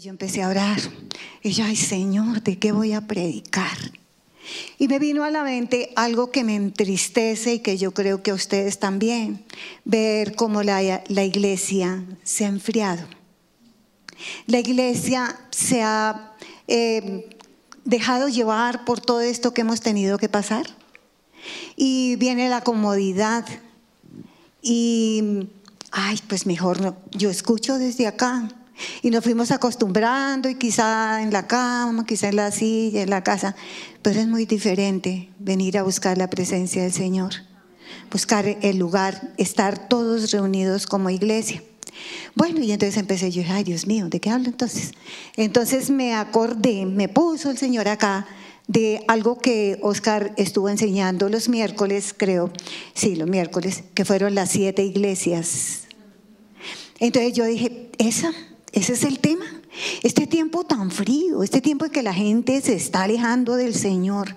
yo empecé a orar. Y yo, ay Señor, ¿de qué voy a predicar? Y me vino a la mente algo que me entristece y que yo creo que a ustedes también, ver cómo la, la iglesia se ha enfriado. La iglesia se ha eh, dejado llevar por todo esto que hemos tenido que pasar. Y viene la comodidad. Y, ay, pues mejor no. Yo escucho desde acá. Y nos fuimos acostumbrando y quizá en la cama, quizá en la silla, en la casa. Pero es muy diferente venir a buscar la presencia del Señor. Buscar el lugar, estar todos reunidos como iglesia. Bueno, y entonces empecé yo, ay Dios mío, ¿de qué hablo entonces? Entonces me acordé, me puso el Señor acá de algo que Oscar estuvo enseñando los miércoles, creo, sí, los miércoles, que fueron las siete iglesias. Entonces yo dije, esa, ese es el tema. Este tiempo tan frío, este tiempo en que la gente se está alejando del Señor.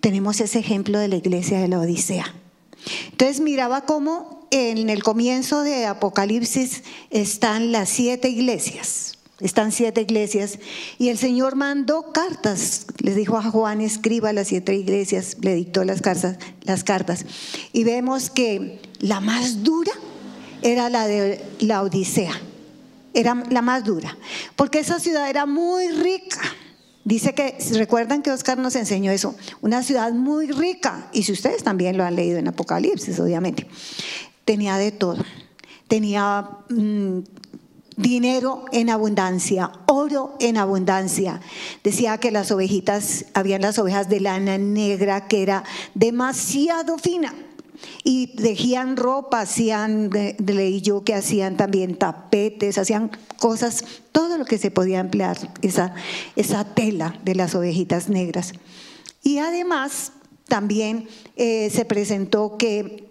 Tenemos ese ejemplo de la iglesia de la Odisea. Entonces miraba cómo en el comienzo de Apocalipsis están las siete iglesias. Están siete iglesias y el Señor mandó cartas. Les dijo a Juan, escriba las siete iglesias, le dictó las cartas, las cartas. Y vemos que la más dura era la de la Odisea. Era la más dura, porque esa ciudad era muy rica. Dice que, recuerdan que Oscar nos enseñó eso, una ciudad muy rica, y si ustedes también lo han leído en Apocalipsis, obviamente, tenía de todo. Tenía mm, dinero en abundancia, oro en abundancia. Decía que las ovejitas, habían las ovejas de lana negra que era demasiado fina. Y tejían ropa, hacían, leí yo que hacían también tapetes, hacían cosas, todo lo que se podía emplear, esa, esa tela de las ovejitas negras. Y además también eh, se presentó que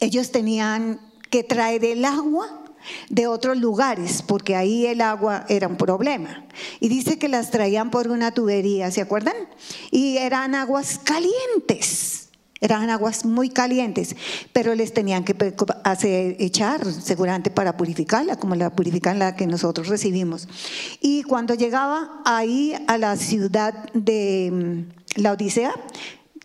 ellos tenían que traer el agua de otros lugares, porque ahí el agua era un problema. Y dice que las traían por una tubería, ¿se acuerdan? Y eran aguas calientes. Eran aguas muy calientes, pero les tenían que hacer, echar seguramente para purificarla, como la purifican la que nosotros recibimos. Y cuando llegaba ahí a la ciudad de mm, la Odisea,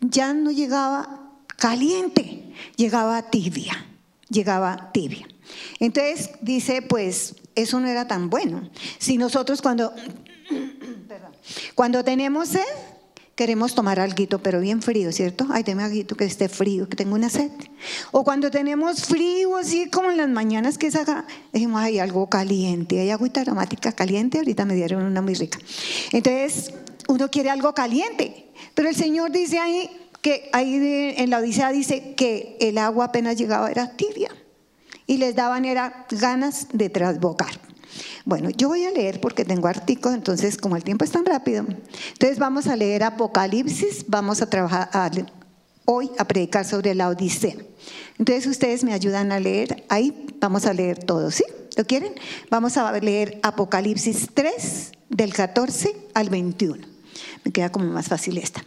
ya no llegaba caliente, llegaba tibia, llegaba tibia. Entonces dice, pues eso no era tan bueno. Si nosotros cuando, cuando tenemos sed, queremos tomar algo, pero bien frío, ¿cierto? Ay, deme algo que esté frío, que tengo una sed. O cuando tenemos frío, así como en las mañanas que es acá, decimos, hay algo caliente, hay agüita aromática caliente, ahorita me dieron una muy rica. Entonces, uno quiere algo caliente, pero el Señor dice ahí que ahí en la Odisea dice que el agua apenas llegaba era tibia y les daban era ganas de trasbocar. Bueno, yo voy a leer porque tengo artículos, entonces como el tiempo es tan rápido, entonces vamos a leer Apocalipsis, vamos a trabajar hoy a predicar sobre la Odisea. Entonces ustedes me ayudan a leer, ahí vamos a leer todo, ¿sí? ¿Lo quieren? Vamos a leer Apocalipsis 3 del 14 al 21. Me queda como más fácil esta.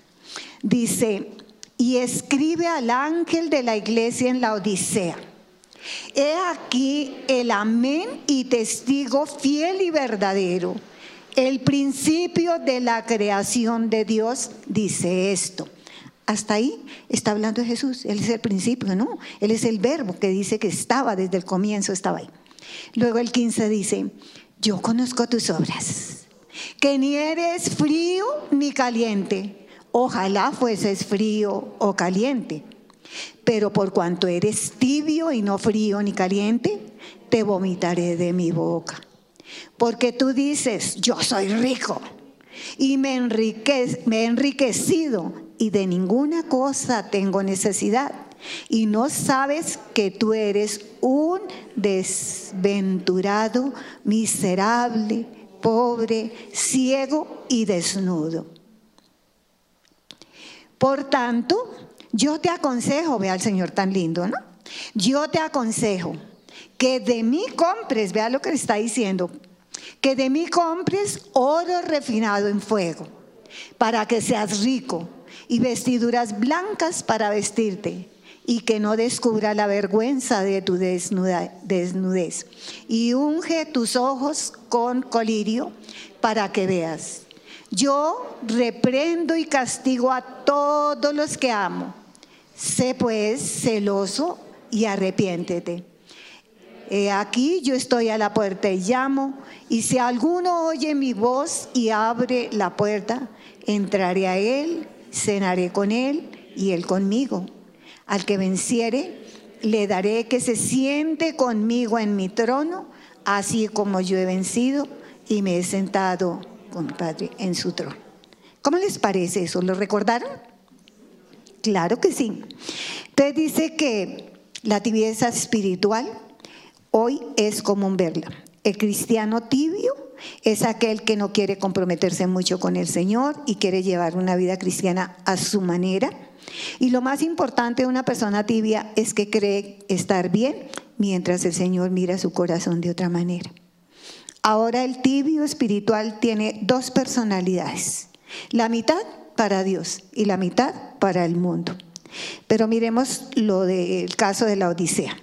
Dice, y escribe al ángel de la iglesia en la Odisea He aquí el amén y testigo fiel y verdadero. El principio de la creación de Dios dice esto. Hasta ahí está hablando de Jesús. Él es el principio, ¿no? Él es el verbo que dice que estaba desde el comienzo, estaba ahí. Luego el 15 dice, yo conozco tus obras, que ni eres frío ni caliente. Ojalá fueses frío o caliente. Pero por cuanto eres tibio y no frío ni caliente, te vomitaré de mi boca. Porque tú dices, yo soy rico y me, he enriquecido y de ninguna cosa tengo necesidad. Y no sabes que tú eres un desventurado, miserable, pobre, ciego y desnudo. Por tanto, yo te aconsejo, ve al Señor tan lindo, ¿no? Yo te aconsejo que de mí compres, vea lo que le está diciendo, que de mí compres oro refinado en fuego, para que seas rico, y vestiduras blancas para vestirte, y que no descubra la vergüenza de tu desnudez. Y unge tus ojos con colirio para que veas. Yo reprendo y castigo a todos los que amo. Sé pues celoso y arrepiéntete. He aquí yo estoy a la puerta y llamo, y si alguno oye mi voz y abre la puerta, entraré a él, cenaré con él y él conmigo. Al que venciere, le daré que se siente conmigo en mi trono, así como yo he vencido y me he sentado con mi Padre en su trono. ¿Cómo les parece eso? ¿Lo recordaron? Claro que sí. Entonces dice que la tibieza espiritual hoy es común verla. El cristiano tibio es aquel que no quiere comprometerse mucho con el Señor y quiere llevar una vida cristiana a su manera. Y lo más importante de una persona tibia es que cree estar bien mientras el Señor mira su corazón de otra manera. Ahora el tibio espiritual tiene dos personalidades, la mitad para Dios y la mitad para el mundo. Pero miremos lo del caso de la Odisea.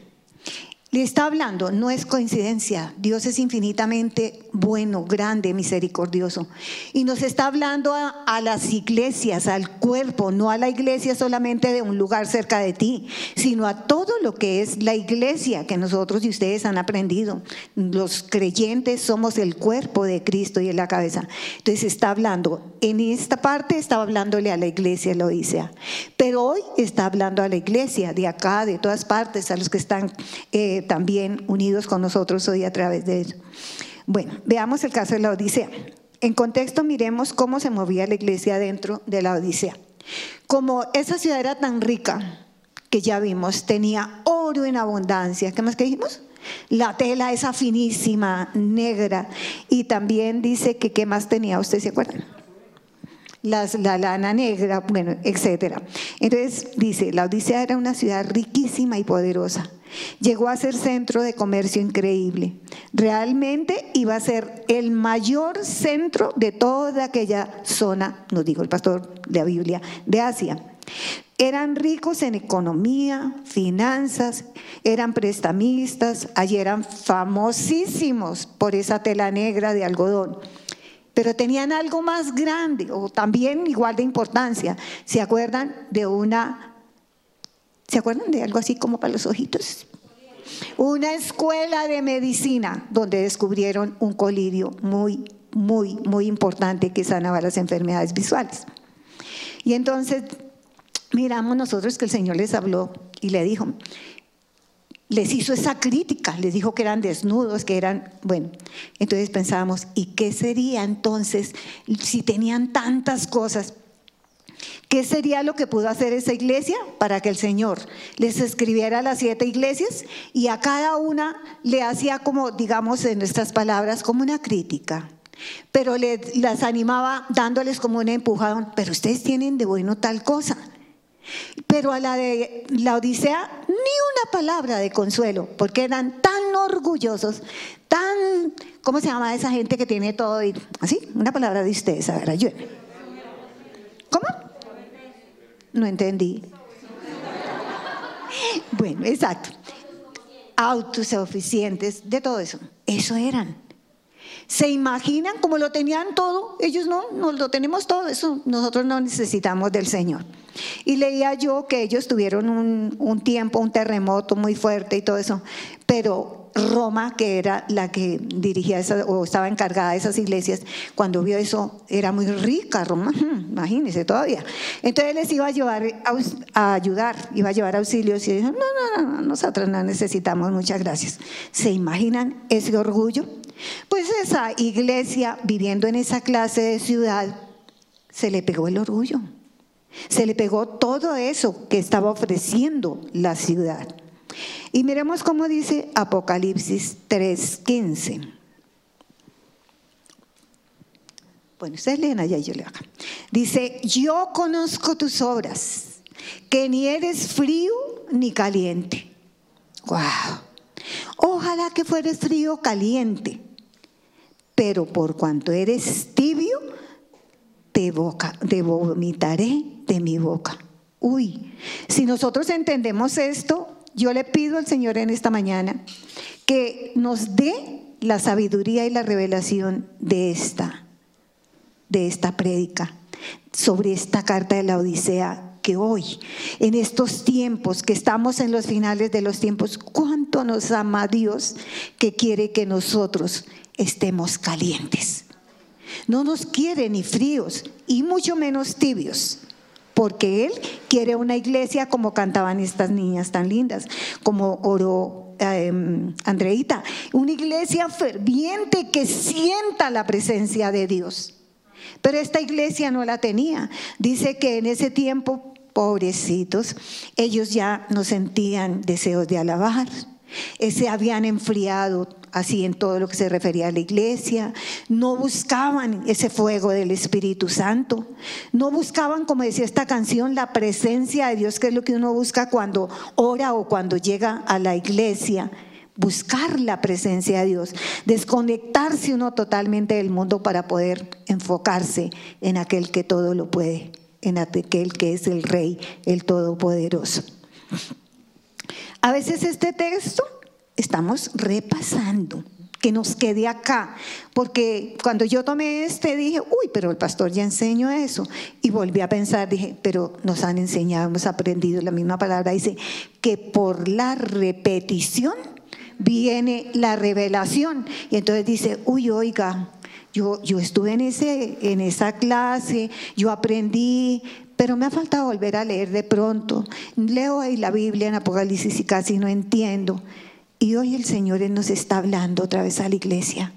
Le está hablando, no es coincidencia, Dios es infinitamente bueno, grande, misericordioso. Y nos está hablando a, las iglesias, al cuerpo, no a la iglesia solamente de un lugar cerca de ti, sino a todo lo que es la iglesia que nosotros y ustedes han aprendido. Los creyentes somos el cuerpo de Cristo y en la cabeza. Entonces está hablando, en esta parte estaba hablándole a la iglesia, lo dice. Pero hoy está hablando a la iglesia de acá, de todas partes, a los que están... Eh, también unidos con nosotros hoy a través de eso. Bueno, veamos el caso de la Odisea. En contexto miremos cómo se movía la iglesia dentro de la Odisea. Como esa ciudad era tan rica, que ya vimos, tenía oro en abundancia. ¿Qué más que dijimos? La tela esa finísima, negra. Y también dice que qué más tenía, ¿ustedes se acuerdan? Las, la lana negra, bueno, etcétera. Entonces dice, la Odisea era una ciudad riquísima y poderosa. Llegó a ser centro de comercio increíble. Realmente iba a ser el mayor centro de toda aquella zona, nos dijo el pastor de la Biblia, de Asia. Eran ricos en economía, finanzas, eran prestamistas, allí eran famosísimos por esa tela negra de algodón. Pero tenían algo más grande o también igual de importancia. ¿Se acuerdan de una ¿Se acuerdan de algo así como para los ojitos? Una escuela de medicina donde descubrieron un colirio muy, muy, muy importante que sanaba las enfermedades visuales. Y entonces miramos nosotros que el Señor les habló y le dijo, les hizo esa crítica, les dijo que eran desnudos, que eran, bueno, entonces pensábamos, ¿y qué sería entonces si tenían tantas cosas? ¿Qué sería lo que pudo hacer esa iglesia para que el Señor les escribiera a las siete iglesias y a cada una le hacía como, digamos en nuestras palabras, como una crítica? Pero le, las animaba dándoles como un empujón, pero ustedes tienen de bueno tal cosa. Pero a la de la Odisea ni una palabra de consuelo, porque eran tan orgullosos, tan, ¿cómo se llama esa gente que tiene todo? Así, una palabra de ustedes, a ver, ayúdenme. ¿Cómo? No entendí. Bueno, exacto. Autosuficientes, de todo eso. Eso eran. ¿Se imaginan cómo lo tenían todo? Ellos no, no lo tenemos todo, eso nosotros no necesitamos del Señor. Y leía yo que ellos tuvieron un, tiempo, un terremoto muy fuerte y todo eso, pero Roma, que era la que dirigía o estaba encargada de esas iglesias, cuando vio eso, era muy rica Roma, imagínense todavía. Entonces les iba a, llevar, a, ayudar, iba a llevar auxilios y dijo, no, no, no, nosotros no necesitamos, muchas gracias. ¿Se imaginan ese orgullo? Pues esa iglesia, viviendo en esa clase de ciudad, se le pegó el orgullo. Se le pegó todo eso que estaba ofreciendo la ciudad. Y miremos cómo dice Apocalipsis 3:15. Bueno, ustedes leen allá y yo leo acá. Dice, yo conozco tus obras, que ni eres frío ni caliente. ¡Wow! Ojalá que fueres frío caliente, pero por cuanto eres tibio, te, boca, vomitaré de mi boca. Uy, si nosotros entendemos esto, yo le pido al Señor en esta mañana que nos dé la sabiduría y la revelación de esta, de esta prédica, sobre esta carta de la Odisea que hoy, en estos tiempos, que estamos en los finales de los tiempos, cuánto nos ama Dios que quiere que nosotros estemos calientes. No nos quiere ni fríos y mucho menos tibios, porque Él quiere una iglesia como cantaban estas niñas tan lindas, como oró eh, Andreita, una iglesia ferviente que sienta la presencia de Dios. Pero esta iglesia no la tenía. Dice que en ese tiempo, pobrecitos, ellos ya no sentían deseos de alabar, se habían enfriado así en todo lo que se refería a la iglesia, no buscaban ese fuego del Espíritu Santo, no buscaban, como decía esta canción, la presencia de Dios, que es lo que uno busca cuando ora o cuando llega a la iglesia. Buscar la presencia de Dios, desconectarse uno totalmente del mundo para poder enfocarse en aquel que todo lo puede, en aquel que es el Rey, el Todopoderoso. A veces este texto estamos repasando, que nos quede acá, porque cuando yo tomé este dije, uy, pero el pastor ya enseñó eso, y volví a pensar, dije, pero nos han enseñado, hemos aprendido, la misma palabra dice, que por la repetición viene la revelación, y entonces dice, uy, oiga, yo, yo estuve en, ese, en esa clase, yo aprendí, pero me ha faltado volver a leer de pronto. Leo ahí la Biblia en Apocalipsis y casi no entiendo. Y hoy el Señor nos está hablando otra vez a la iglesia,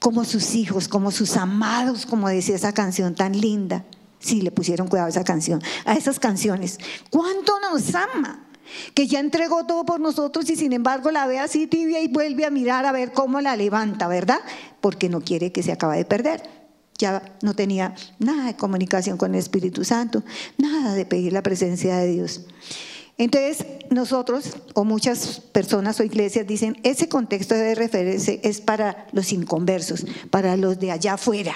como sus hijos, como sus amados, como decía esa canción tan linda. Sí, le pusieron cuidado a esa canción, a esas canciones. ¿Cuánto nos ama? Que ya entregó todo por nosotros y sin embargo la ve así tibia y vuelve a mirar a ver cómo la levanta, ¿verdad? Porque no quiere que se acabe de perder. Ya no tenía nada de comunicación con el Espíritu Santo, nada de pedir la presencia de Dios. Entonces, nosotros o muchas personas o iglesias dicen, ese contexto de referencia es para los inconversos, para los de allá afuera.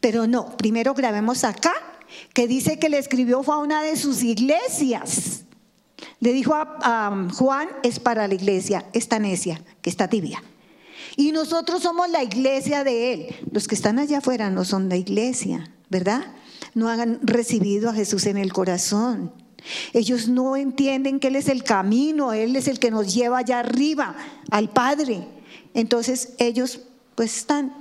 Pero no, primero grabemos acá, que dice que le escribió fue a una de sus iglesias. Le dijo a, a Juan, es para la iglesia, esta necia, que está tibia. Y nosotros somos la iglesia de él. Los que están allá afuera no son la iglesia, ¿verdad? No han recibido a Jesús en el corazón. Ellos no entienden que Él es el camino, Él es el que nos lleva allá arriba, al Padre. Entonces ellos pues están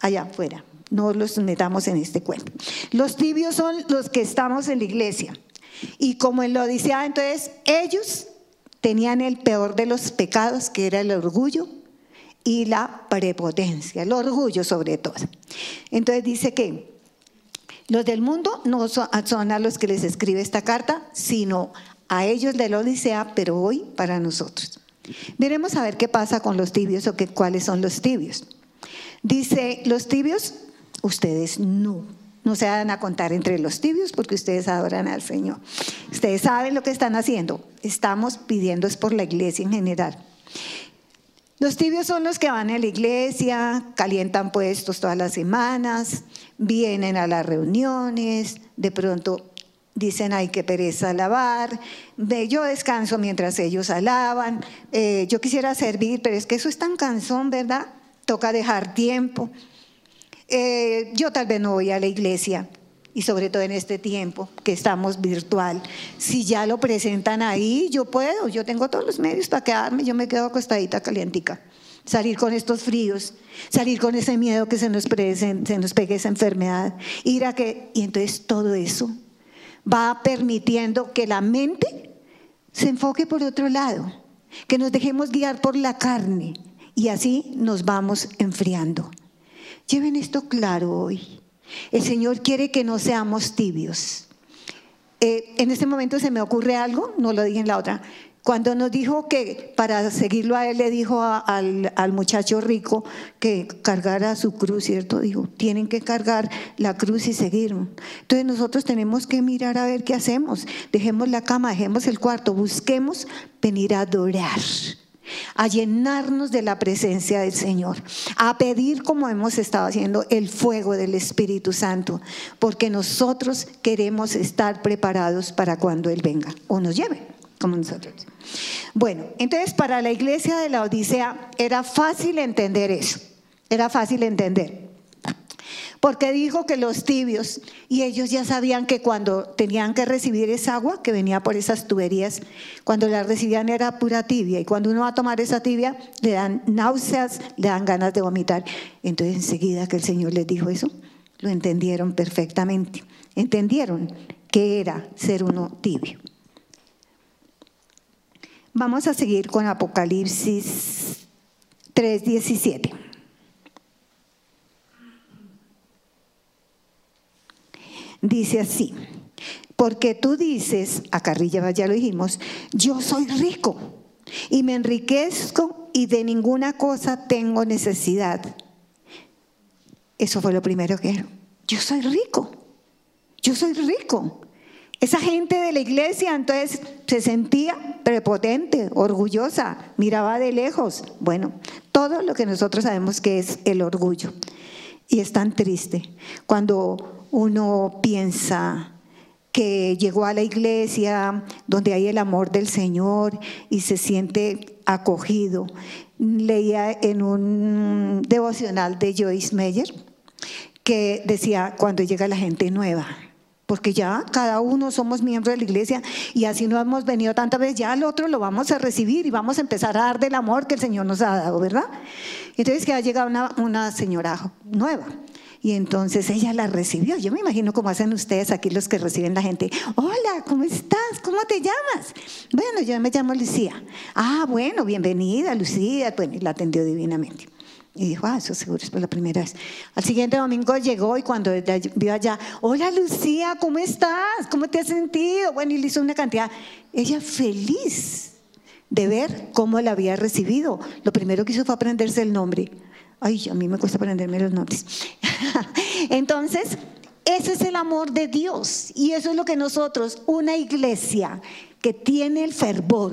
allá afuera, no los metamos en este cuento. Los tibios son los que estamos en la iglesia. Y como él lo dice, entonces ellos tenían el peor de los pecados, que era el orgullo y la prepotencia, el orgullo sobre todo. Entonces dice que los del mundo no son a los que les escribe esta carta, sino a ellos de la Odisea, pero hoy para nosotros. Veremos a ver qué pasa con los tibios o qué, cuáles son los tibios. Dice, los tibios, ustedes no. No se van a contar entre los tibios porque ustedes adoran al Señor. Ustedes saben lo que están haciendo. Estamos pidiendo es por la iglesia en general. Los tibios son los que van a la iglesia, calientan puestos todas las semanas, vienen a las reuniones, de pronto dicen, ay, qué pereza alabar, yo descanso mientras ellos alaban, eh, yo quisiera servir, pero es que eso es tan cansón, ¿verdad? Toca dejar tiempo. Eh, yo tal vez no voy a la iglesia, y sobre todo en este tiempo que estamos virtual. Si ya lo presentan ahí, yo puedo, yo tengo todos los medios para quedarme, yo me quedo acostadita calientica. Salir con estos fríos, salir con ese miedo que se nos, se nos pegue esa enfermedad, ir a que, y entonces todo eso va permitiendo que la mente se enfoque por otro lado, que nos dejemos guiar por la carne y así nos vamos enfriando. Lleven esto claro hoy. El Señor quiere que no seamos tibios. Eh, en este momento se me ocurre algo, no lo dije en la otra. Cuando nos dijo que para seguirlo a él le dijo al, al, muchacho rico que cargara su cruz, ¿cierto? Dijo, tienen que cargar la cruz y seguirme. Entonces nosotros tenemos que mirar a ver qué hacemos. Dejemos la cama, dejemos el cuarto, busquemos venir a adorar a llenarnos de la presencia del Señor, a pedir como hemos estado haciendo el fuego del Espíritu Santo, porque nosotros queremos estar preparados para cuando Él venga o nos lleve, como nosotros. Bueno, entonces para la iglesia de la Odisea era fácil entender eso, era fácil entender. Porque dijo que los tibios, y ellos ya sabían que cuando tenían que recibir esa agua que venía por esas tuberías, cuando la recibían era pura tibia, y cuando uno va a tomar esa tibia, le dan náuseas, le dan ganas de vomitar. Entonces enseguida que el Señor les dijo eso, lo entendieron perfectamente. Entendieron que era ser uno tibio. Vamos a seguir con Apocalipsis 3:17. Dice así, porque tú dices, a Carrilla ya lo dijimos, yo soy rico y me enriquezco y de ninguna cosa tengo necesidad. Eso fue lo primero que dijeron. Yo soy rico, yo soy rico. Esa gente de la iglesia entonces se sentía prepotente, orgullosa, miraba de lejos. Bueno, todo lo que nosotros sabemos que es el orgullo. Y es tan triste cuando uno piensa que llegó a la iglesia donde hay el amor del Señor y se siente acogido. Leía en un devocional de Joyce Meyer que decía cuando llega la gente nueva, porque ya cada uno somos miembros de la iglesia y así no hemos venido tantas veces, ya al otro lo vamos a recibir y vamos a empezar a dar del amor que el Señor nos ha dado, ¿verdad? Entonces que ha llegado una, una señora nueva. Y entonces ella la recibió. Yo me imagino cómo hacen ustedes aquí los que reciben la gente. Hola, ¿cómo estás? ¿Cómo te llamas? Bueno, yo me llamo Lucía. Ah, bueno, bienvenida, Lucía. Bueno, y la atendió divinamente. Y dijo, ah, eso seguro es por la primera vez. Al siguiente domingo llegó y cuando vio allá, hola Lucía, ¿cómo estás? ¿Cómo te has sentido? Bueno, y le hizo una cantidad. Ella feliz de ver cómo la había recibido. Lo primero que hizo fue aprenderse el nombre. Ay, a mí me cuesta aprenderme los nombres. Entonces, ese es el amor de Dios y eso es lo que nosotros, una iglesia que tiene el fervor,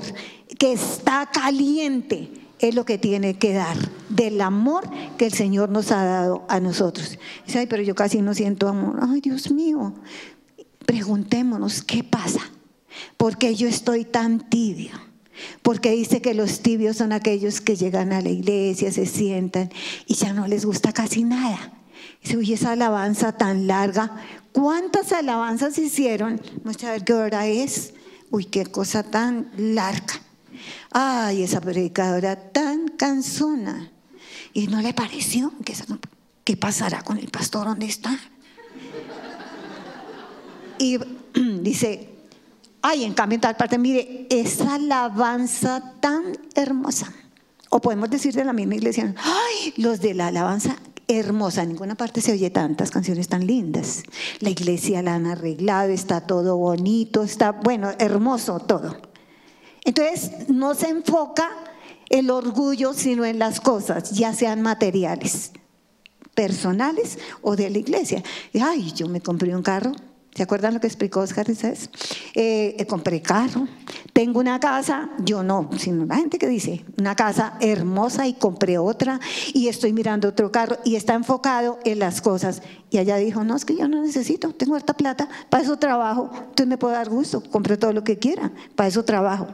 que está caliente, es lo que tiene que dar del amor que el Señor nos ha dado a nosotros. Dice, ay, pero yo casi no siento amor. Ay, Dios mío. Preguntémonos, ¿qué pasa? ¿Por qué yo estoy tan tibio? Porque dice que los tibios son aquellos que llegan a la iglesia, se sientan y ya no les gusta casi nada. Dice, uy, esa alabanza tan larga, ¿cuántas alabanzas hicieron? Vamos a ver qué hora es. Uy, qué cosa tan larga. Ay, esa predicadora tan cansona. Y no le pareció que ¿qué pasará con el pastor? ¿Dónde está? Y dice, Ay, en cambio, en tal parte, mire, esa alabanza tan hermosa. O podemos decir de la misma iglesia, ay, los de la alabanza hermosa, en ninguna parte se oye tantas canciones tan lindas. La iglesia la han arreglado, está todo bonito, está, bueno, hermoso todo. Entonces, no se enfoca el orgullo, sino en las cosas, ya sean materiales, personales o de la iglesia. Ay, yo me compré un carro, ¿Se acuerdan lo que explicó Oscar? Eh, compré carro, tengo una casa, yo no, sino la gente que dice, una casa hermosa y compré otra y estoy mirando otro carro y está enfocado en las cosas. Y ella dijo, no, es que yo no necesito, tengo harta plata, para eso trabajo, entonces me puedo dar gusto, compré todo lo que quiera, para eso trabajo.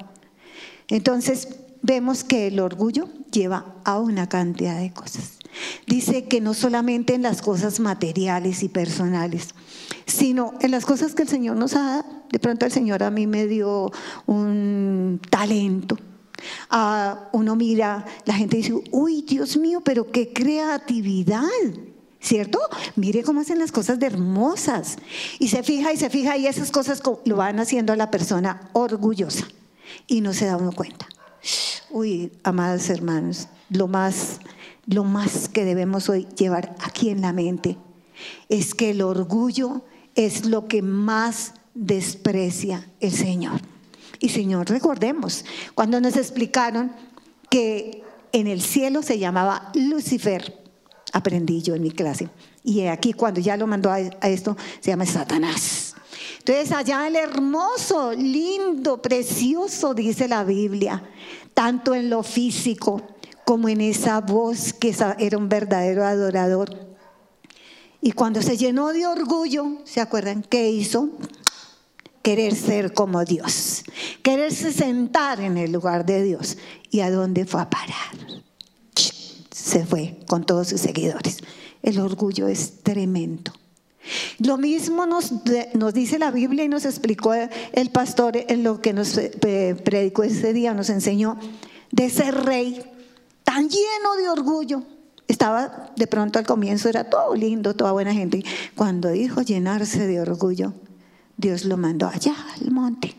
Entonces vemos que el orgullo lleva a una cantidad de cosas. Dice que no solamente en las cosas materiales y personales, sino en las cosas que el Señor nos ha dado. De pronto el Señor a mí me dio un talento. Ah, uno mira, la gente dice, uy, Dios mío, pero qué creatividad. ¿Cierto? Mire cómo hacen las cosas de hermosas. Y se fija y se fija y esas cosas lo van haciendo a la persona orgullosa. Y no se da uno cuenta. Uy, amados hermanos, lo más lo más que debemos hoy llevar aquí en la mente es que el orgullo es lo que más desprecia el Señor. Y Señor, recordemos, cuando nos explicaron que en el cielo se llamaba Lucifer, aprendí yo en mi clase, y aquí cuando ya lo mandó a esto, se llama Satanás. Entonces allá el hermoso, lindo, precioso, dice la Biblia, tanto en lo físico como en esa voz que era un verdadero adorador. Y cuando se llenó de orgullo, ¿se acuerdan qué hizo? Querer ser como Dios, quererse sentar en el lugar de Dios. ¿Y a dónde fue a parar? Se fue con todos sus seguidores. El orgullo es tremendo. Lo mismo nos, dice la Biblia y nos explicó el pastor en lo que nos eh, predicó ese día, nos enseñó de ese rey tan lleno de orgullo. Estaba de pronto al comienzo, era todo lindo, toda buena gente. Cuando dijo llenarse de orgullo, Dios lo mandó allá al monte,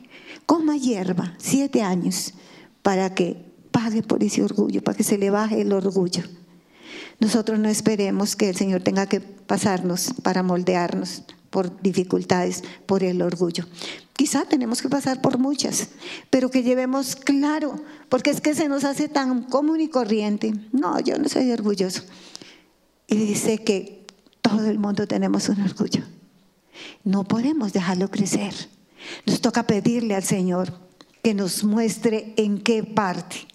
coma hierba, siete años, para que pague por ese orgullo, para que se le baje el orgullo. Nosotros no esperemos que el Señor tenga que pasarnos para moldearnos por dificultades, por el orgullo. Quizá tenemos que pasar por muchas, pero que llevemos claro, porque es que se nos hace tan común y corriente. No, yo no soy orgulloso. Y dice que todo el mundo tenemos un orgullo. No podemos dejarlo crecer. Nos toca pedirle al Señor que nos muestre en qué parte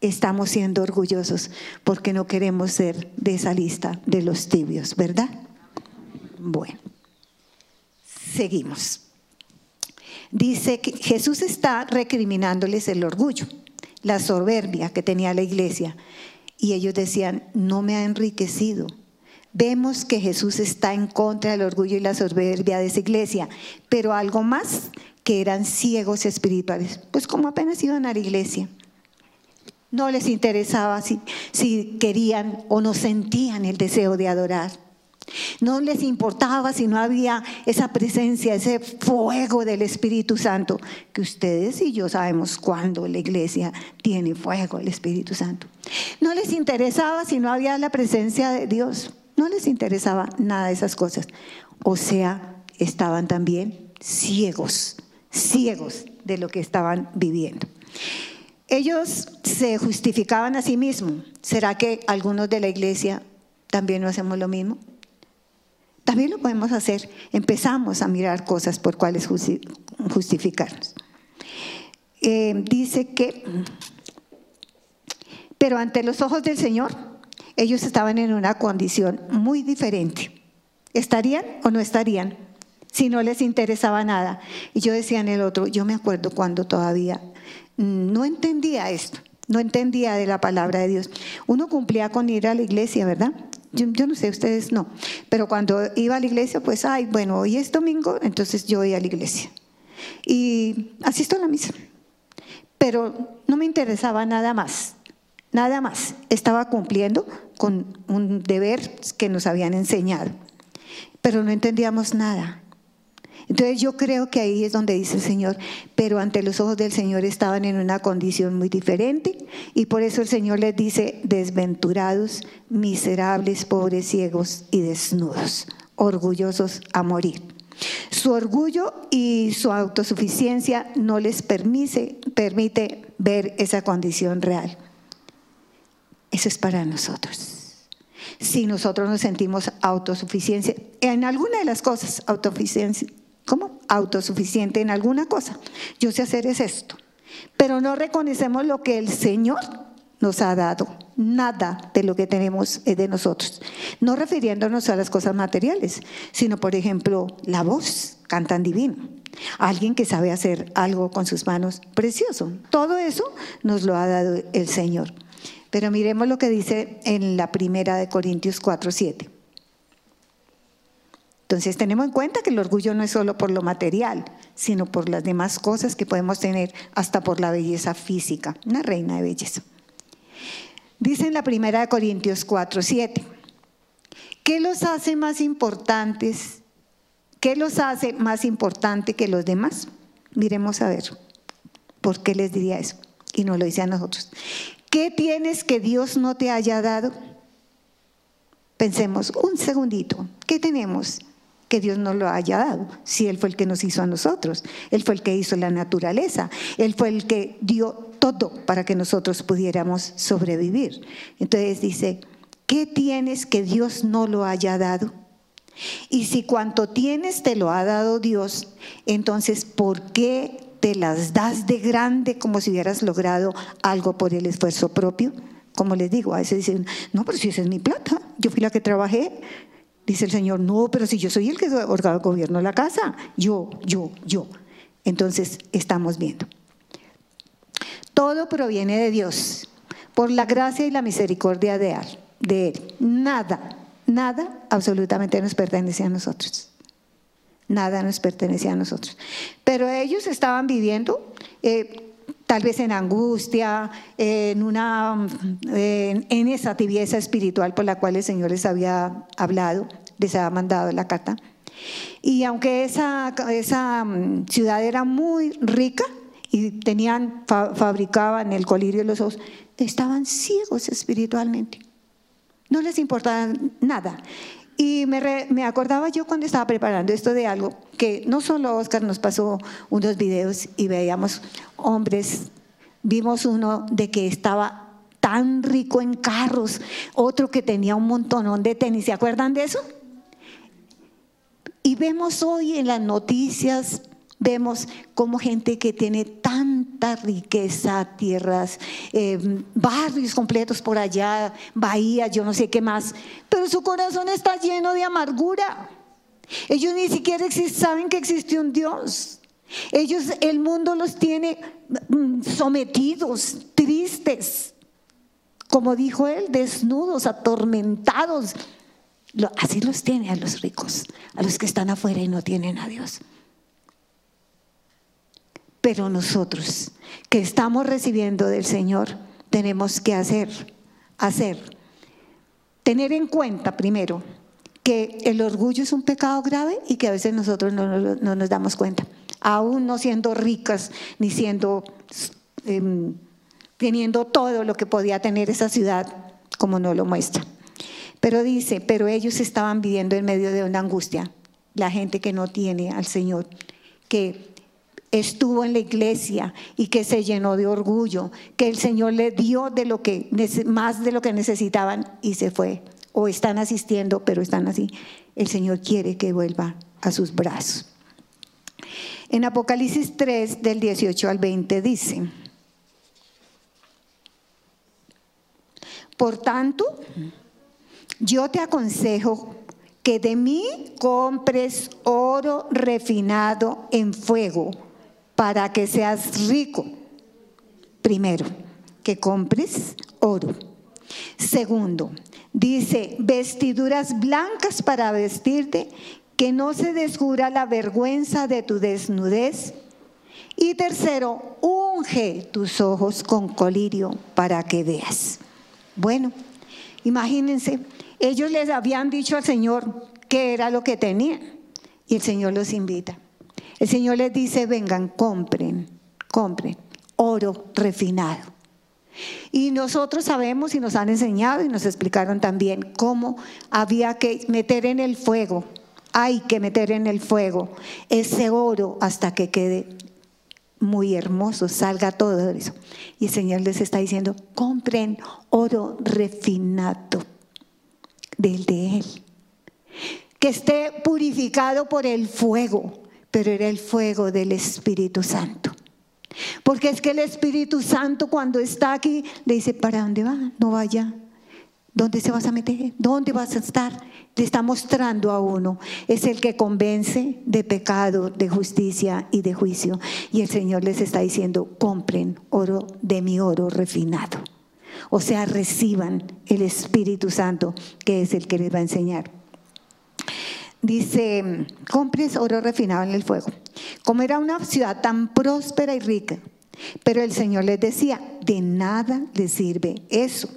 estamos siendo orgullosos porque no queremos ser de esa lista de los tibios, ¿verdad? Bueno, seguimos. Dice que Jesús está recriminándoles el orgullo, la soberbia que tenía la iglesia. Y ellos decían, no me ha enriquecido. Vemos que Jesús está en contra del orgullo y la soberbia de esa iglesia, pero algo más, que eran ciegos espirituales, pues como apenas iban a la iglesia. No les interesaba si, si querían o no sentían el deseo de adorar. No les importaba si no había esa presencia, ese fuego del Espíritu Santo, que ustedes y yo sabemos cuándo la iglesia tiene fuego del Espíritu Santo. No les interesaba si no había la presencia de Dios. No les interesaba nada de esas cosas. O sea, estaban también ciegos, ciegos de lo que estaban viviendo. Ellos se justificaban a sí mismos. ¿Será que algunos de la iglesia también no hacemos lo mismo? También lo podemos hacer. Empezamos a mirar cosas por cuales justi- justificarnos. Eh, dice que, pero ante los ojos del Señor, ellos estaban en una condición muy diferente. ¿Estarían o no estarían? Si no les interesaba nada. Y yo decía en el otro, yo me acuerdo cuando todavía no entendía esto, no entendía de la palabra de Dios. Uno cumplía con ir a la iglesia, ¿verdad? Yo, no sé, ustedes no. Pero cuando iba a la iglesia, pues, ay, bueno, hoy es domingo, entonces yo voy a la iglesia. Y asisto a la misa. Pero no me interesaba nada más, nada más. Estaba cumpliendo con un deber que nos habían enseñado, pero no entendíamos nada. Entonces yo creo que ahí es donde dice el Señor, pero ante los ojos del Señor estaban en una condición muy diferente y por eso el Señor les dice, desventurados, miserables, pobres, ciegos y desnudos, orgullosos a morir. Su orgullo y su autosuficiencia no les permite, permite ver esa condición real. Eso es para nosotros. Si nosotros nos sentimos autosuficiencia en alguna de las cosas, autosuficiencia, ¿cómo? Autosuficiente en alguna cosa. Yo sé hacer es esto. Pero no reconocemos lo que el Señor nos ha dado. Nada de lo que tenemos es de nosotros. No refiriéndonos a las cosas materiales, sino, por ejemplo, la voz, cantan divino. Alguien que sabe hacer algo con sus manos, precioso. Todo eso nos lo ha dado el Señor. Pero miremos lo que dice en la primera de Corintios 4, 7. Entonces tenemos en cuenta que el orgullo no es solo por lo material, sino por las demás cosas que podemos tener, hasta por la belleza física, una reina de belleza. Dice en la primera de Corintios 4, 7, ¿qué los hace más importantes? ¿Qué los hace más importante que los demás? Miremos a ver, ¿por qué les diría eso? Y nos lo dice a nosotros. ¿Qué tienes que Dios no te haya dado? Pensemos un segundito, ¿qué tenemos que Dios no lo haya dado? Si Él fue el que nos hizo a nosotros, Él fue el que hizo la naturaleza, Él fue el que dio todo para que nosotros pudiéramos sobrevivir. Entonces dice, ¿qué tienes que Dios no lo haya dado? Y si cuanto tienes te lo ha dado Dios, entonces ¿por qué te las das de grande como si hubieras logrado algo por el esfuerzo propio. Como les digo, a veces dicen, no, pero si esa es mi plata, yo fui la que trabajé. Dice el Señor, no, pero si yo soy el que gobierno la casa, yo, yo, yo. Entonces estamos viendo. Todo proviene de Dios, por la gracia y la misericordia de Él. Nada, nada absolutamente nos pertenece a nosotros. Nada nos pertenece a nosotros. Pero ellos estaban viviendo eh, tal vez en angustia, en, una, en esa tibieza espiritual por la cual el Señor les había hablado, les había mandado la carta. Y aunque esa, esa mm, ciudad era muy rica y tenían, fabricaban el colirio de los ojos, estaban ciegos espiritualmente. No les importaba nada. Y me, me, acordaba yo cuando estaba preparando esto de algo, que no solo Oscar nos pasó unos videos y veíamos hombres, vimos uno de que estaba tan rico en carros, otro que tenía un montonón de tenis, ¿se acuerdan de eso? Y vemos hoy en las noticias, vemos como gente que tiene tanta riqueza, tierras, eh, barrios completos por allá, bahías, yo no sé qué más, pero su corazón está lleno de amargura. Ellos ni siquiera saben que existe un Dios. Ellos, el mundo los tiene mm, sometidos, tristes, como dijo él, desnudos, atormentados, Así los tiene a los ricos, a los que están afuera y no tienen a Dios. Pero nosotros que estamos recibiendo del Señor, tenemos que hacer, hacer, tener en cuenta primero que el orgullo es un pecado grave y que a veces nosotros no, nos damos cuenta, aún no siendo ricas ni siendo, em, teniendo todo lo que podía tener esa ciudad como no lo muestra. Pero dice, pero ellos estaban viviendo en medio de una angustia, la gente que no tiene al Señor, que estuvo en la iglesia y que se llenó de orgullo, que el Señor le dio de lo que más de lo que necesitaban y se fue. O están asistiendo, pero están así. El Señor quiere que vuelva a sus brazos. En Apocalipsis 3 del 18 al 20 dice, por tanto, yo te aconsejo que de mí compres oro refinado en fuego para que seas rico. Primero, que compres oro. Segundo, dice vestiduras blancas para vestirte, que no se descubra la vergüenza de tu desnudez. Y tercero, unge tus ojos con colirio para que veas. Bueno, imagínense ellos les habían dicho al Señor qué era lo que tenían y el Señor los invita. El Señor les dice, vengan, compren, compren oro refinado. Y nosotros sabemos y nos han enseñado y nos explicaron también cómo había que meter en el fuego, hay que meter en el fuego ese oro hasta que quede muy hermoso, salga todo eso. Y el Señor les está diciendo, compren oro refinado del de Él. Que esté purificado por el fuego, pero era el fuego del Espíritu Santo. Porque es que el Espíritu Santo cuando está aquí le dice, ¿para dónde va? No vaya. ¿Dónde se vas a meter? ¿Dónde vas a estar? Le está mostrando a uno. Es el que convence de pecado, de justicia y de juicio. Y el Señor les está diciendo, compren oro de mi oro refinado. O sea, reciban el Espíritu Santo, que es el que les va a enseñar. Dice, compres oro refinado en el fuego. Como era una ciudad tan próspera y rica, pero el Señor les decía, de nada les sirve eso.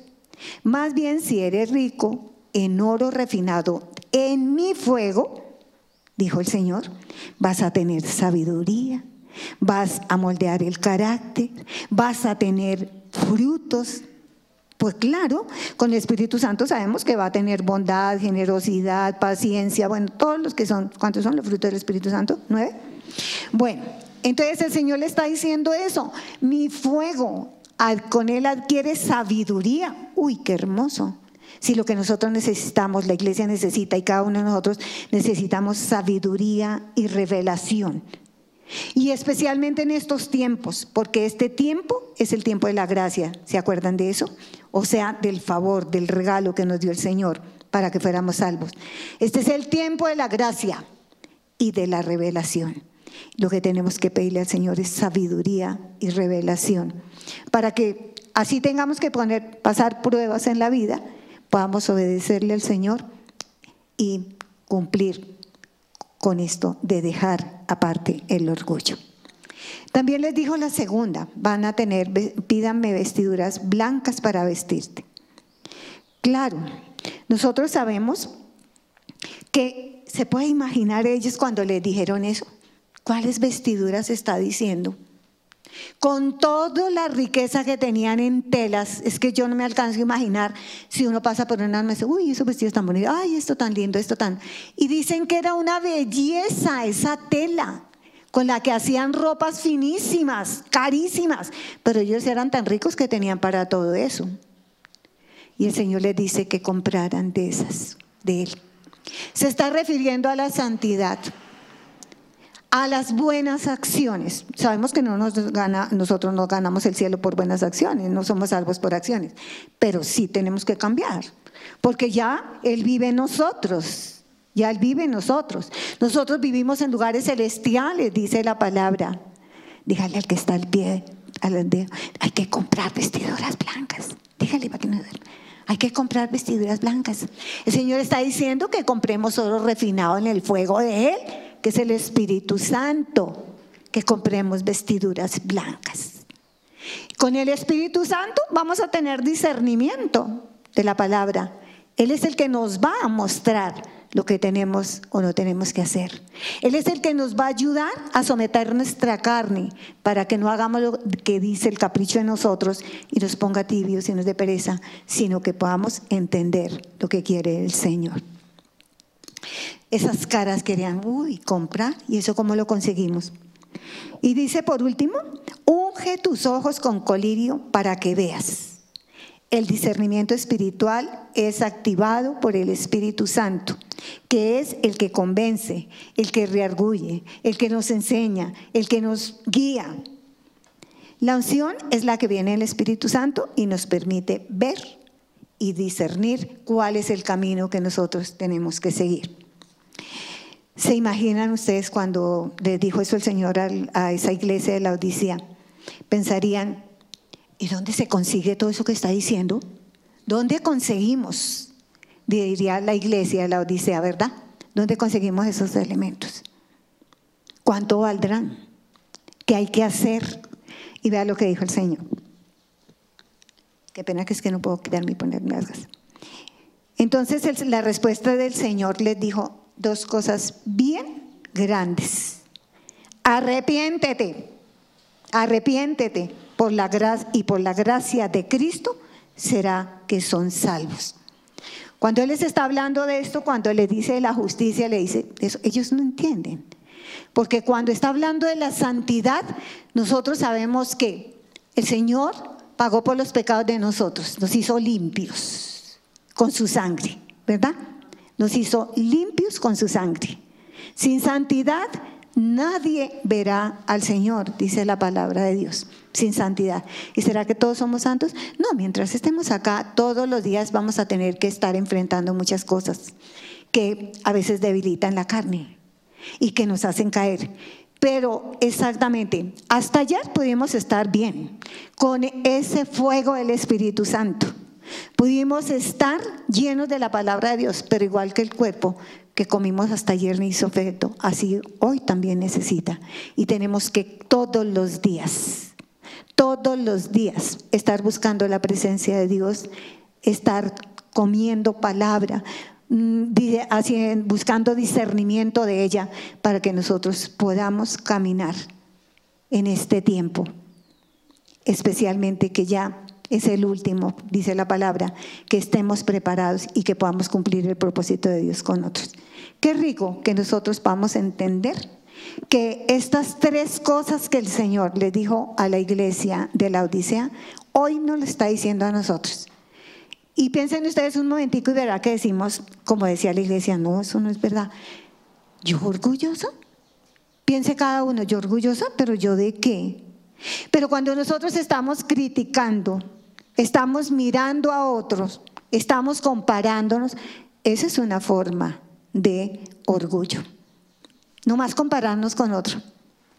Más bien si eres rico en oro refinado en mi fuego, dijo el Señor, vas a tener sabiduría, vas a moldear el carácter, vas a tener frutos pues claro, con el Espíritu Santo sabemos que va a tener bondad, generosidad, paciencia, bueno, todos los que son, ¿cuántos son los frutos del Espíritu Santo? ¿Nueve? Bueno, entonces el Señor le está diciendo eso, mi fuego, con él adquiere sabiduría. Uy, qué hermoso. Si lo que nosotros necesitamos, la iglesia necesita y cada uno de nosotros necesitamos sabiduría y revelación. Y especialmente en estos tiempos, porque este tiempo es el tiempo de la gracia. ¿Se acuerdan de eso? O sea, del favor, del regalo que nos dio el Señor para que fuéramos salvos. Este es el tiempo de la gracia y de la revelación. Lo que tenemos que pedirle al Señor es sabiduría y revelación para que así tengamos que poner, pasar pruebas en la vida, podamos obedecerle al Señor y cumplir con esto de dejar aparte el orgullo. También les dijo la segunda, van a tener, pídanme vestiduras blancas para vestirte. Claro, nosotros sabemos que se puede imaginar ellos cuando les dijeron eso. ¿Cuáles vestiduras está diciendo? Con toda la riqueza que tenían en telas, es que yo no me alcanzo a imaginar si uno pasa por una me dice, uy, esos vestidos tan bonitos, ay, esto tan lindo, esto tan. Y dicen que era una belleza esa tela con la que hacían ropas finísimas, carísimas, pero ellos eran tan ricos que tenían para todo eso. Y el Señor les dice que compraran de esas, de Él. Se está refiriendo a la santidad a las buenas acciones. Sabemos que no nos gana, nosotros no ganamos el cielo por buenas acciones, no somos salvos por acciones, pero sí tenemos que cambiar, porque ya Él vive en nosotros, ya Él vive en nosotros. Nosotros vivimos en lugares celestiales, dice la palabra. Dígale al que está al pie, al aldeo, hay que comprar vestiduras blancas. Dígale para que no hay que comprar vestiduras blancas. El Señor está diciendo que compremos oro refinado en el fuego de Él que es el Espíritu Santo, que compremos vestiduras blancas. Con el Espíritu Santo vamos a tener discernimiento de la palabra. Él es el que nos va a mostrar lo que tenemos o no tenemos que hacer. Él es el que nos va a ayudar a someter nuestra carne para que no hagamos lo que dice el capricho de nosotros y nos ponga tibios y nos dé pereza, sino que podamos entender lo que quiere el Señor. Esas caras querían, uy, comprar, y eso cómo lo conseguimos. Y dice por último, unge tus ojos con colirio para que veas. El discernimiento espiritual es activado por el Espíritu Santo, que es el que convence, el que reargulle, el que nos enseña, el que nos guía. La unción es la que viene del Espíritu Santo y nos permite ver y discernir cuál es el camino que nosotros tenemos que seguir. ¿Se imaginan ustedes cuando les dijo eso el Señor a esa iglesia de la Odisea? Pensarían, ¿y dónde se consigue todo eso que está diciendo? ¿Dónde conseguimos? Diría la iglesia la Odisea, ¿verdad? ¿Dónde conseguimos esos elementos? ¿Cuánto valdrán? ¿Qué hay que hacer? Y vea lo que dijo el Señor. Qué pena que es que no puedo quedarme y ponerme las Entonces la respuesta del Señor les dijo, dos cosas bien grandes. Arrepiéntete, arrepiéntete por la y por la gracia de Cristo será que son salvos. Cuando Él les está hablando de esto, cuando le dice la justicia, le dice, eso, ellos no entienden. Porque cuando está hablando de la santidad, nosotros sabemos que el Señor pagó por los pecados de nosotros, nos hizo limpios con su sangre, ¿verdad? nos hizo limpios con su sangre. Sin santidad nadie verá al Señor, dice la palabra de Dios, sin santidad. ¿Y será que todos somos santos? No, mientras estemos acá, todos los días vamos a tener que estar enfrentando muchas cosas que a veces debilitan la carne y que nos hacen caer. Pero exactamente, hasta ayer pudimos estar bien con ese fuego del Espíritu Santo. Pudimos estar llenos de la palabra de Dios, pero igual que el cuerpo que comimos hasta ayer no hizo efecto, así hoy también necesita. Y tenemos que todos los días, todos los días estar buscando la presencia de Dios, estar comiendo palabra, mm, buscando discernimiento de ella para que nosotros podamos caminar en este tiempo, especialmente que ya es el último, dice la palabra, que estemos preparados y que podamos cumplir el propósito de Dios con otros. Qué rico que nosotros podamos entender que estas tres cosas que el Señor le dijo a la iglesia de la Odisea, hoy nos lo está diciendo a nosotros. Y piensen ustedes un momentico y verá que decimos, como decía la iglesia, no, eso no es verdad. ¿Yo orgulloso? Piense cada uno, yo orgullosa, pero yo de qué? Pero cuando nosotros estamos criticando, estamos mirando a otros, estamos comparándonos, esa es una forma de orgullo. No más compararnos con otro,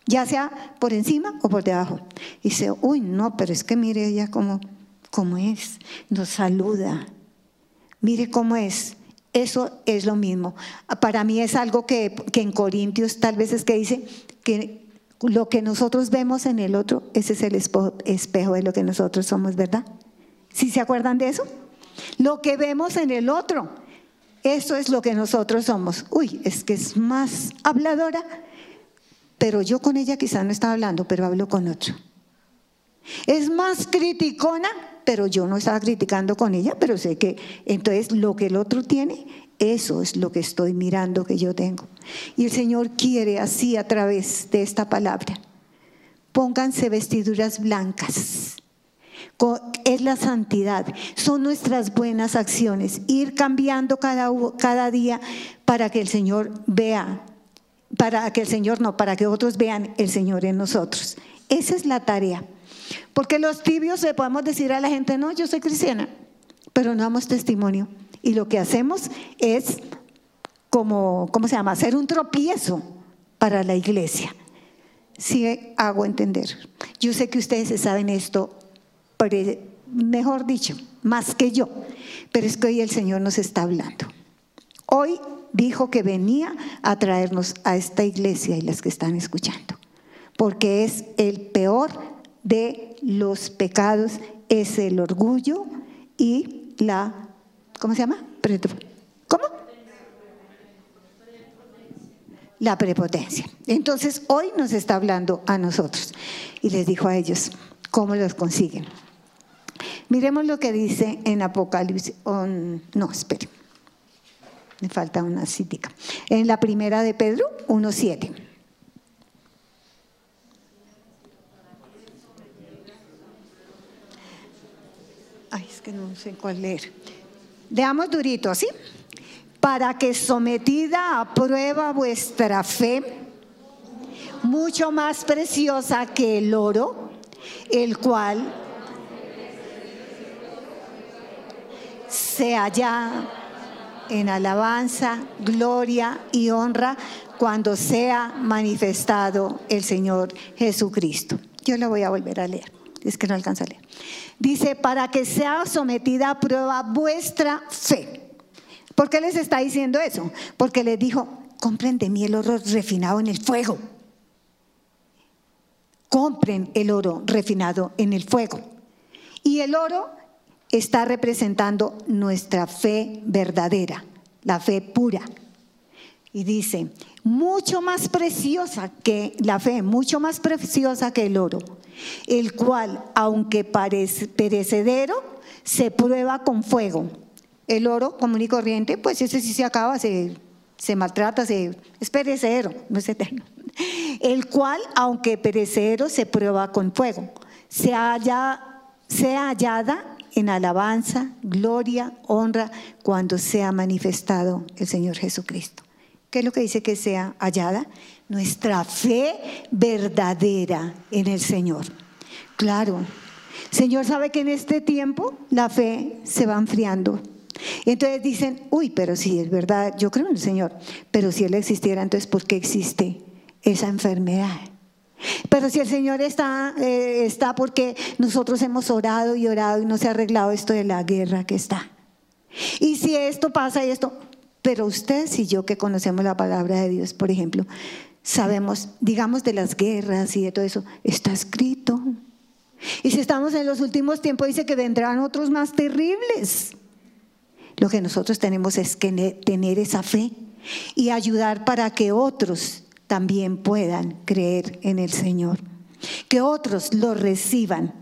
ya sea por encima o por debajo. Y dice, uy, no, pero es que mire ella cómo, cómo es, nos saluda, mire cómo es. Eso es lo mismo. Para mí es algo que, que en Corintios tal vez es que dice que lo que nosotros vemos en el otro, ese es el espejo de lo que nosotros somos, ¿verdad? ¿Sí se acuerdan de eso? Lo que vemos en el otro, eso es lo que nosotros somos. Uy, es que es más habladora, pero yo con ella quizá no estaba hablando, pero hablo con otro. Es más criticona, pero yo no estaba criticando con ella, pero sé que entonces lo que el otro tiene, eso es lo que estoy mirando que yo tengo. Y el Señor quiere así a través de esta palabra. Pónganse vestiduras blancas. Es la santidad, son nuestras buenas acciones, ir cambiando cada, cada día para que el Señor vea, para que el Señor no, para que otros vean el Señor en nosotros. Esa es la tarea. Porque los tibios le podemos decir a la gente, no, yo soy cristiana, pero no damos testimonio. Y lo que hacemos es como, ¿cómo se llama? Hacer un tropiezo para la iglesia. Si hago entender. Yo sé que ustedes saben esto, mejor dicho, más que yo, pero es que hoy el Señor nos está hablando. Hoy dijo que venía a traernos a esta iglesia y las que están escuchando, porque es el peor de los pecados, es el orgullo y la, ¿cómo se llama? ¿Cómo? La prepotencia. Entonces, hoy nos está hablando a nosotros y les dijo a ellos cómo los consiguen. Miremos lo que dice en Apocalipsis. no, espere. Me falta una cítica. En la primera de Pedro 1.7. Ay, es que no sé cuál leer. Leamos durito, ¿sí? Para que sometida a prueba vuestra fe, mucho más preciosa que el oro, el cual se halla en alabanza, gloria y honra cuando sea manifestado el Señor Jesucristo. Yo la voy a volver a leer, es que no alcanza a leer. Dice, para que sea sometida a prueba vuestra fe. ¿Por qué les está diciendo eso? Porque les dijo, compren de mí el oro refinado en el fuego. Compren el oro refinado en el fuego. Y el oro está representando nuestra fe verdadera, la fe pura. Y dice, mucho más preciosa que la fe, mucho más preciosa que el oro, el cual, aunque perecedero, se prueba con fuego. El oro común y corriente, pues ese sí se acaba, se, se maltrata, se, es perecedero, no es eterno. El cual, aunque perecedero, se prueba con fuego. Se halla, sea hallada en alabanza, gloria, honra, cuando sea manifestado el Señor Jesucristo. ¿Qué es lo que dice que sea hallada? Nuestra fe verdadera en el Señor. Claro, Señor sabe que en este tiempo la fe se va enfriando. Entonces dicen, uy, pero si es verdad, yo creo en el Señor, pero si Él existiera, entonces ¿por qué existe esa enfermedad? Pero si el Señor está, eh, está porque nosotros hemos orado y orado y no se ha arreglado esto de la guerra que está. Y si esto pasa y esto, pero ustedes y yo que conocemos la palabra de Dios, por ejemplo, sabemos, digamos, de las guerras y de todo eso, está escrito. Y si estamos en los últimos tiempos, dice que vendrán otros más terribles. Lo que nosotros tenemos es que ne- tener esa fe y ayudar para que otros también puedan creer en el Señor. Que otros lo reciban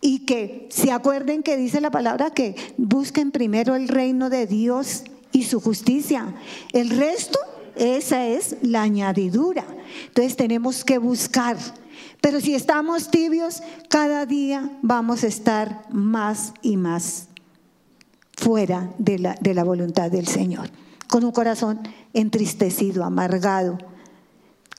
y que se acuerden que dice la palabra que busquen primero el reino de Dios y su justicia. El resto, esa es la añadidura. Entonces tenemos que buscar. Pero si estamos tibios, cada día vamos a estar más y más fuera de la, de la voluntad del Señor, con un corazón entristecido, amargado,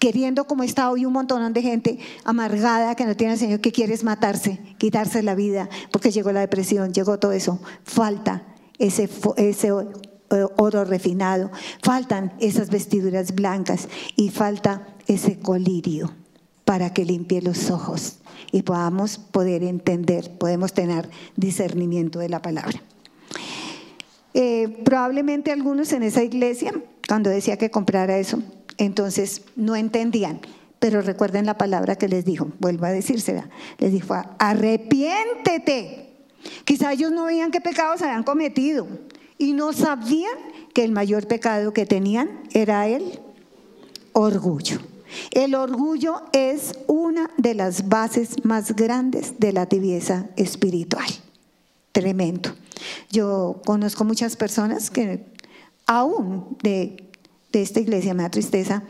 queriendo como está hoy un montón de gente amargada que no tiene al Señor, que quiere matarse, quitarse la vida, porque llegó la depresión, llegó todo eso. Falta ese, ese eh, oro refinado, faltan esas vestiduras blancas y falta ese colirio para que limpie los ojos y podamos poder entender, podemos tener discernimiento de la palabra. Eh, probablemente algunos en esa iglesia, cuando decía que comprara eso, entonces no entendían. Pero recuerden la palabra que les dijo, vuelvo a decírsela, les dijo, arrepiéntete. Quizá ellos no veían qué pecados habían cometido y no sabían que el mayor pecado que tenían era el orgullo. El orgullo es una de las bases más grandes de la tibieza espiritual. Tremendo. Yo conozco muchas personas que aún de, de esta iglesia me da tristeza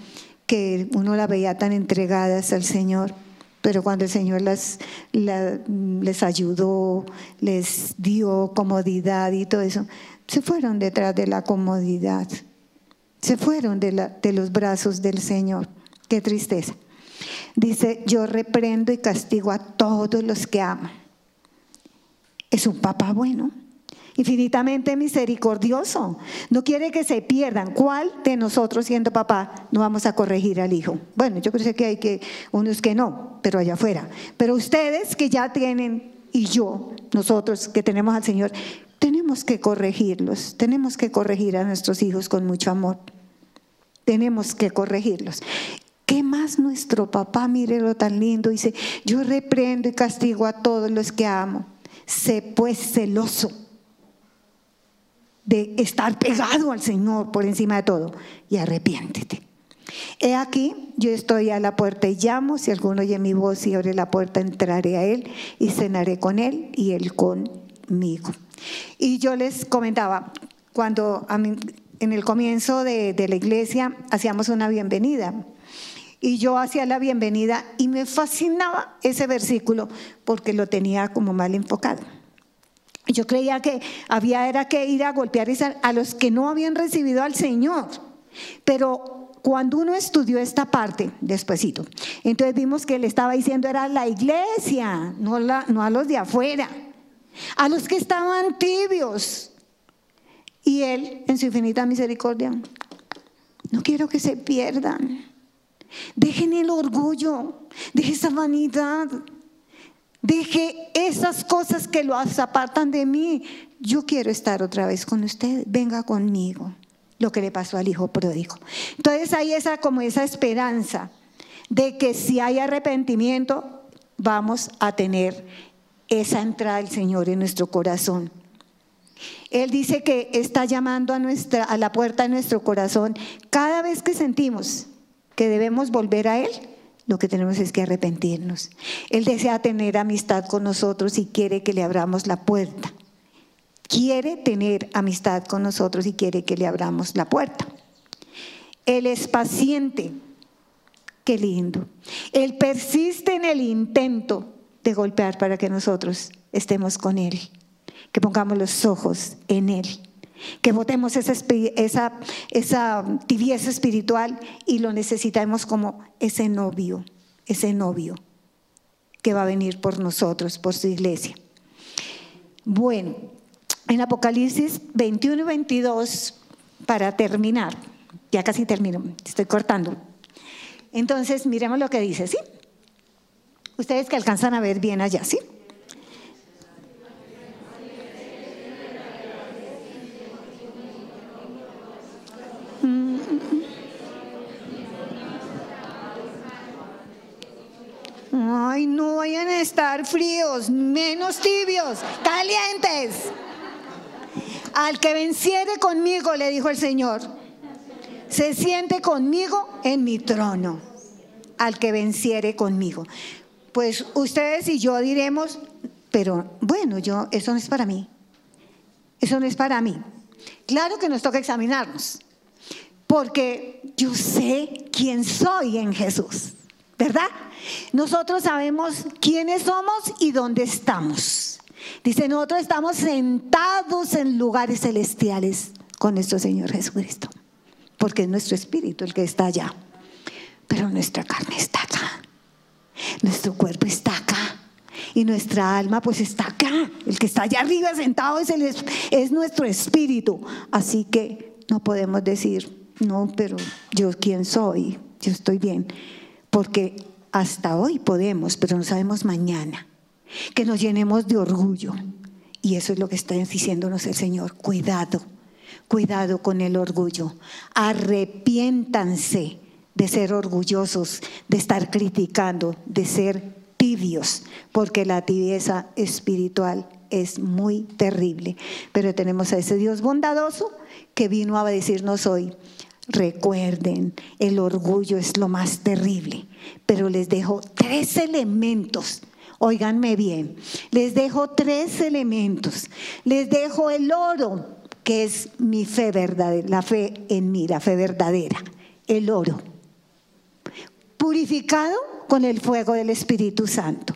que uno la veía tan entregadas al Señor, pero cuando el Señor las, la- les ayudó, les dio comodidad y todo eso, se fueron detrás de la comodidad, se fueron de, de los brazos del Señor. Qué tristeza. Dice, yo reprendo y castigo a todos los que aman. Es un papá bueno, infinitamente misericordioso. No quiere que se pierdan. ¿Cuál de nosotros siendo papá no vamos a corregir al hijo? Bueno, yo creo que hay que unos que no, pero allá afuera. Pero ustedes que ya tienen y yo, nosotros que tenemos al Señor, tenemos que corregirlos. Tenemos que corregir a nuestros hijos con mucho amor. Tenemos que corregirlos. ¿Qué más nuestro papá, mírelo tan lindo? Dice, yo reprendo y castigo a todos los que amo. Sé pues celoso de estar pegado al Señor por encima de todo y arrepiéntete. He aquí, yo estoy a la puerta y llamo, si alguno oye mi voz y abre la puerta, entraré a él y cenaré con él y él conmigo. Y yo les comentaba, cuando en el comienzo de, de la iglesia hacíamos una bienvenida, y yo hacía la bienvenida y me fascinaba ese versículo porque lo tenía como mal enfocado. Yo creía que había era que ir a golpear a los que no habían recibido al Señor. Pero cuando uno estudió esta parte, despuesito, entonces vimos que le estaba diciendo era la iglesia, no, no a los de afuera, a los que estaban tibios. Y Él, en su infinita misericordia, no quiero que se pierdan. Dejen el orgullo, deje esa vanidad, deje esas cosas que lo apartan de mí. Yo quiero estar otra vez con usted, venga conmigo. Lo que le pasó al hijo pródigo. Entonces hay esa como esa esperanza de que si hay arrepentimiento vamos a tener esa entrada del Señor en nuestro corazón. Él dice que está llamando a, nuestra, a la puerta de nuestro corazón cada vez que sentimos que debemos volver a Él, lo que tenemos es que arrepentirnos. Él desea tener amistad con nosotros y quiere que le abramos la puerta. Quiere tener amistad con nosotros y quiere que le abramos la puerta. Él es paciente. Qué lindo. Él persiste en el intento de golpear para que nosotros estemos con Él. Que pongamos los ojos en Él que votemos esa, tibieza espiritual y lo necesitamos como ese novio, ese novio que va a venir por nosotros, por su iglesia. Bueno, en Apocalipsis 21 y 22, para terminar, ya casi termino, estoy cortando. Entonces, miremos lo que dice, ¿sí? Ustedes que alcanzan a ver bien allá, ¿sí? Ay, no vayan a estar fríos, menos tibios, calientes. Al que venciere conmigo, le dijo el Señor, se siente conmigo en mi trono. Al que venciere conmigo. Pues ustedes y yo diremos, pero bueno, yo, eso no es para mí. Eso no es para mí. Claro que nos toca examinarnos, porque yo sé quién soy en Jesús, ¿verdad? Nosotros sabemos quiénes somos y dónde estamos. Dice, nosotros estamos sentados en lugares celestiales con nuestro Señor Jesucristo, porque es nuestro espíritu el que está allá. Pero nuestra carne está acá. Nuestro cuerpo está acá. Y nuestra alma pues está acá. El que está allá arriba sentado es, el, es nuestro espíritu. Así que no podemos decir, no, pero yo quién soy, yo estoy bien. Porque hasta hoy podemos, pero no sabemos mañana. Que nos llenemos de orgullo. Y eso es lo que está diciéndonos el Señor. Cuidado, cuidado con el orgullo. Arrepiéntanse de ser orgullosos, de estar criticando, de ser tibios, porque la tibieza espiritual es muy terrible. Pero tenemos a ese Dios bondadoso que vino a decirnos hoy, recuerden, el orgullo es lo más terrible, pero les dejo tres elementos. Óiganme bien, les dejo tres elementos. Les dejo el oro, que es mi fe verdadera, la fe en mí, la fe verdadera, el oro. Purificado con el fuego del Espíritu Santo.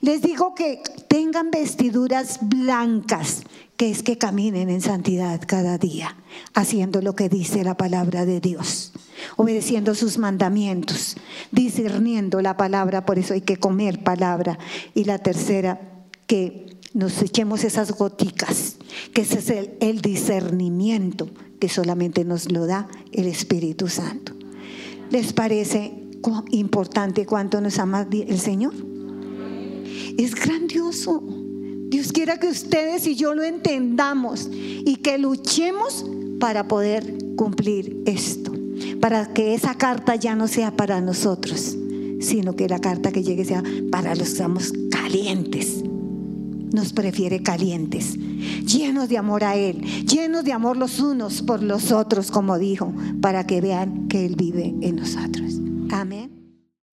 Les digo que tengan vestiduras blancas, que es que caminen en santidad cada día, haciendo lo que dice la palabra de Dios, obedeciendo sus mandamientos, discerniendo la palabra, por eso hay que comer palabra. Y la tercera, que nos echemos esas goticas, que ese es el, el discernimiento que solamente nos lo da el Espíritu Santo. ¿Les parece importante cuánto nos ama el Señor? Es grandioso. Dios quiera que ustedes y yo lo entendamos y que luchemos para poder cumplir esto, para que esa carta ya no sea para nosotros, sino que la carta que llegue sea para los que calientes. Nos prefiere calientes, llenos de amor a Él, llenos de amor los unos por los otros, como dijo, para que vean que Él vive en nosotros. Amén.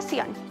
generación.